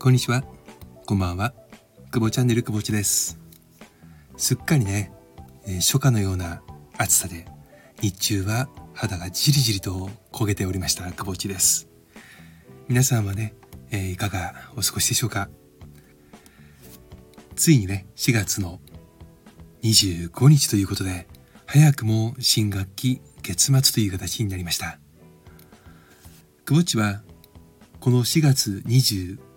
こんにちは。こんばんは。久保チャンネル久保ちです。すっかりね、初夏のような暑さで、日中は肌がじりじりと焦げておりました久保ちです。皆さんはね、えー、いかがお過ごしでしょうか？ついにね、4月の25日ということで、早くも新学期月末という形になりました。久保ちはこの4月25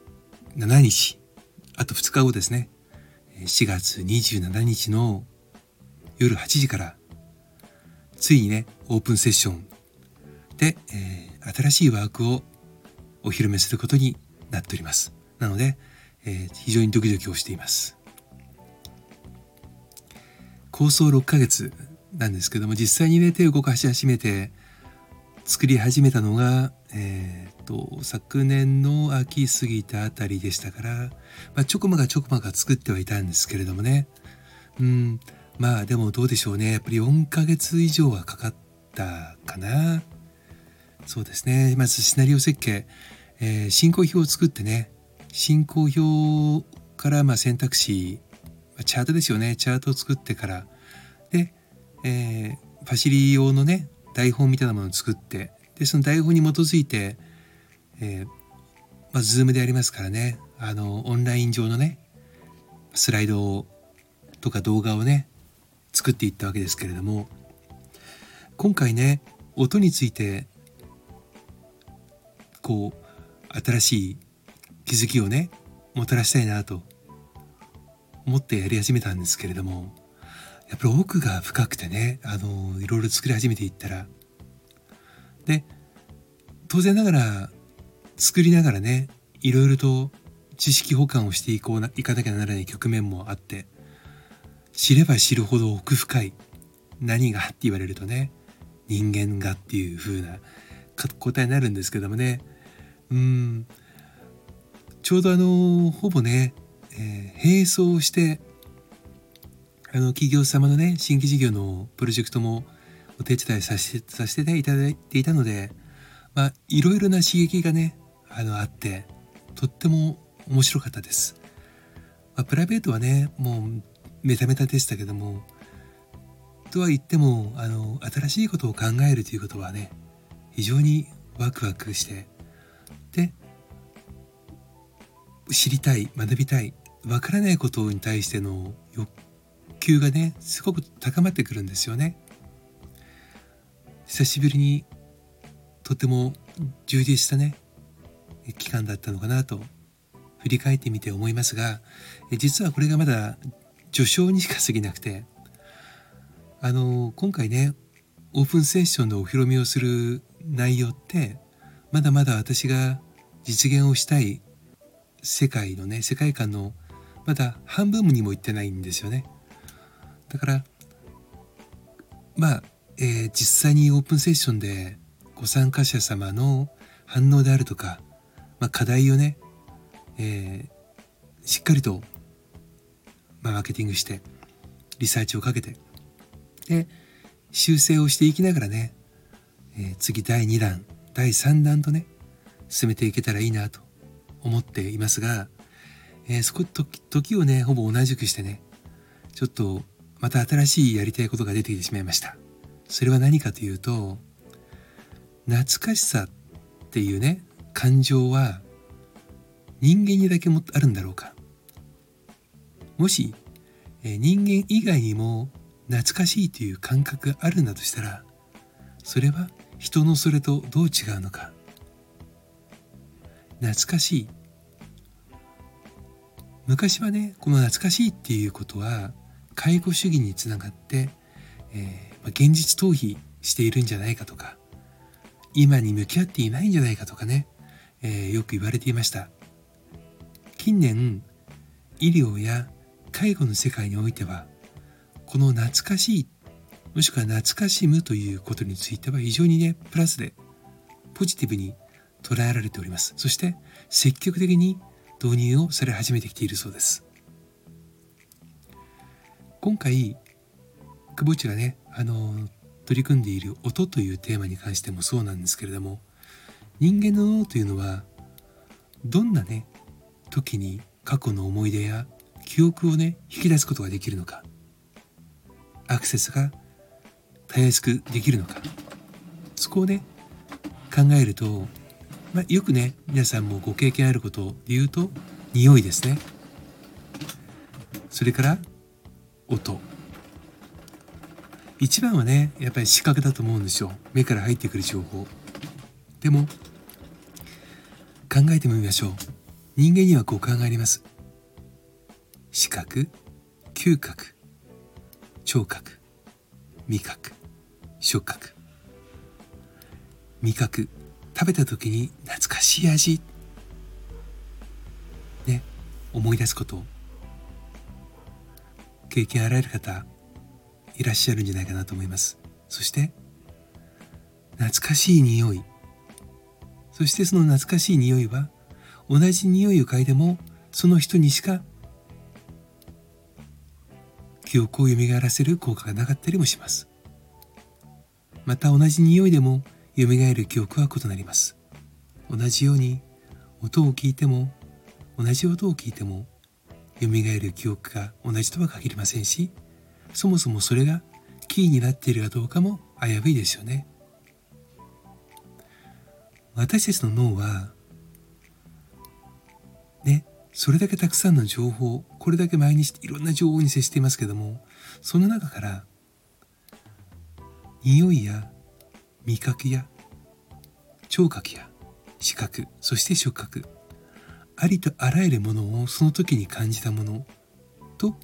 27日、あと2日後ですね、4月27日の夜8時から、ついにね、オープンセッションで、えー、新しいワークをお披露目することになっております。なので、えー、非常にドキドキをしています。構想6ヶ月なんですけども、実際にね、手を動かし始めて、作り始めたのが、えーと、昨年の秋過ぎたあたりでしたから、まあ、ちょこまかちょこまか作ってはいたんですけれどもね。うんまあでもどうでしょうね。やっぱり4ヶ月以上はかかったかな。そうですね。まずシナリオ設計、えー、進行表を作ってね。進行表からま選択肢チャートですよね。チャートを作ってから。で、えー、ファシリ用のね台本みたいなものを作ってでその台本に基づいて、えー、まあ、Zoom でありますからね。あのオンライン上のねスライドとか動画をね作っていったわけですけれども今回ね音についてこう新しい気づきをねもたらしたいなと思ってやり始めたんですけれどもやっぱり奥が深くてねあのいろいろ作り始めていったらで当然ながら作りながらねいろいろと知識保管をしていこうないかなきゃならない局面もあって知れば知るほど奥深い何がって言われるとね人間がっていう風な答えになるんですけどもね。うん。ちょうどあのほぼね、えー、並走してあの企業様のね新規事業のプロジェクトもお手伝いさせてさせていただいていたのでまあいろいろな刺激がねあのあってとっても面白かったです。まあ、プライベートはねもうメタメタでしたけどもとは言ってもあの新しいことを考えるということはね非常にワクワクしてで知りたい学びたいわからないことに対しての欲求がねすごく高まってくるんですよね。久しぶりにとても充実したね期間だったのかなと振り返ってみて思いますが実はこれがまだ序章にしか過ぎなくてあの今回ねオープンセッションのお披露目をする内容ってまだまだ私が実現をしたい世界のね世界観のまだ半分にもいってないんですよね。だからまあ、えー、実際にオープンセッションでご参加者様の反応であるとか、まあ、課題をね、えー、しっかりと、まあ、マーケティングしてリサーチをかけてで修正をしていきながらね、えー、次第2弾第3弾とね進めていけたらいいなと思っていますが、えー、そこ時をねほぼ同じくしてねちょっとまた新しいやりたいことが出てきてしまいました。それは何かというと懐かしさっていうね感情は人間にだけもあるんだろうか。もし、え人間以外にも懐かしいという感覚があるんだとしたらそれは人のそれとどう違うのか。懐かしい。昔はねこの懐かしいっていうことは介護主義につながって、えー、現実逃避しているんじゃないかとか今に向き合っていないんじゃないかとかね、えー、よく言われていました。近年医療や介護の世界においてはこの懐かしいもしくは懐かしむということについては非常にねプラスでポジティブに捉えられております。そして積極的に導入をされ始めてきているそうです。今回久保地がねあの取り組んでいる音というテーマに関してもそうなんですけれども人間の脳というのはどんなね時に過去の思い出や記憶をね引き出すことができるのかアクセスがたやすくできるのかそこをね考えると、まあ、よくね皆さんもご経験あることで言うと匂いですね。それから音。一番はねやっぱり視覚だと思うんですよ。目から入ってくる情報。でも考えてみましょう。人間には五感があります。視覚嗅覚聴覚味覚触覚。味覚食べた時に懐かしい味。ね思い出すこと。経験あられる方いらっしゃるんじゃないかなと思います。そして懐かしい匂い。そしてその懐かしい匂いは同じ匂いを嗅いでもその人にしか記憶を蘇らせる効果がなかったりもします。また同じ匂いでも蘇る記憶は異なります。同じように音を聞いても同じ音を聞いても蘇る記憶が同じとは限りませんしそもそもそれがキーになっているかどうかも危ういですよね。私たちの脳はねそれだけたくさんの情報これだけ毎日いろんな情報に接していますけどもその中から匂いや味覚や聴覚や視覚そして触覚ありとあらゆるものをその時に感じたものと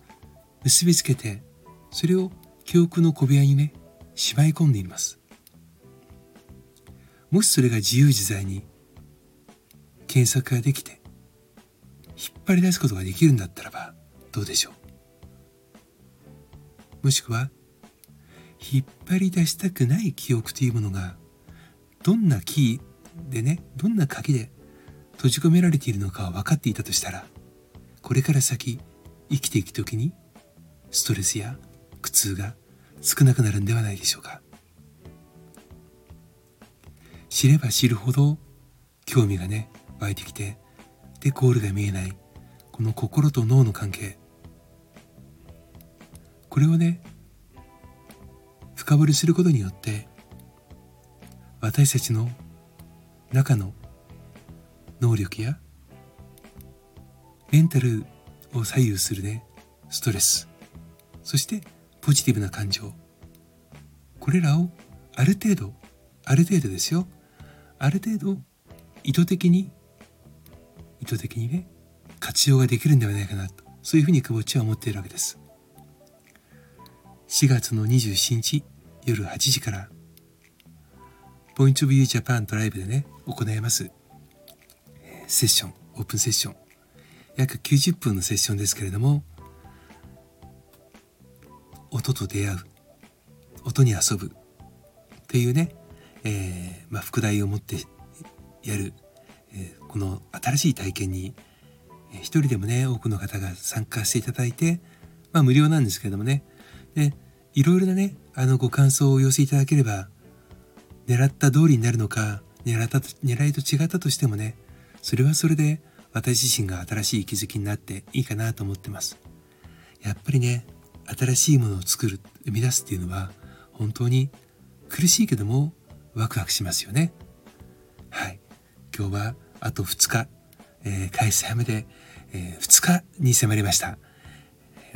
結びつけてそれを記憶の小部屋にねしまい込んでいます。もしそれが自由自在に検索ができて引っ張り出すことができるんだったらばどうでしょう？もしくは引っ張り出したくない記憶というものがどんなキーでねどんな鍵で閉じ込められているのかは分かっていたとしたらこれから先生きていく時にストレスや苦痛が少なくなるんではないでしょうか。知れば知るほど興味がね湧いてきてでゴールが見えないこの心と脳の関係。これをね深掘りすることによって私たちの中の能力やメンタルを左右するねストレス。そしてポジティブな感情。これらをある程度ある程度ですよ。ある程度意図的に意図的にね活用ができるんではないかなと。そういうふうに久保地は思っているわけです。4月の27日夜8時からポイントビュージャパンとライブでね行います。セッションオープンセッション。約90分のセッションですけれども音と出会う。音に遊ぶっていうね、えー、まあ、副題を持ってやる、えー、この新しい体験に、えー、一人でもね多くの方が参加していただいて、まあ、無料なんですけどもね。でいろいろなねあのご感想をお寄せいただければ狙った通りになるのか狙った狙いと違ったとしてもねそれはそれで私自身が新しい気づきになっていいかなと思ってます。やっぱりね新しいものを作る生み出すっていうのは本当に苦しいけどもワクワクしますよね。はい。今日はあと2日、えー、開催まで、えー、2日に迫りました。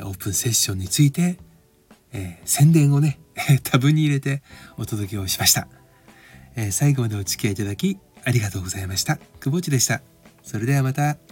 オープンセッションについて、えー、宣伝をね タブに入れてお届けをしました、えー、最後までお付き合いいただきありがとうございました。久保地でした。それではまた。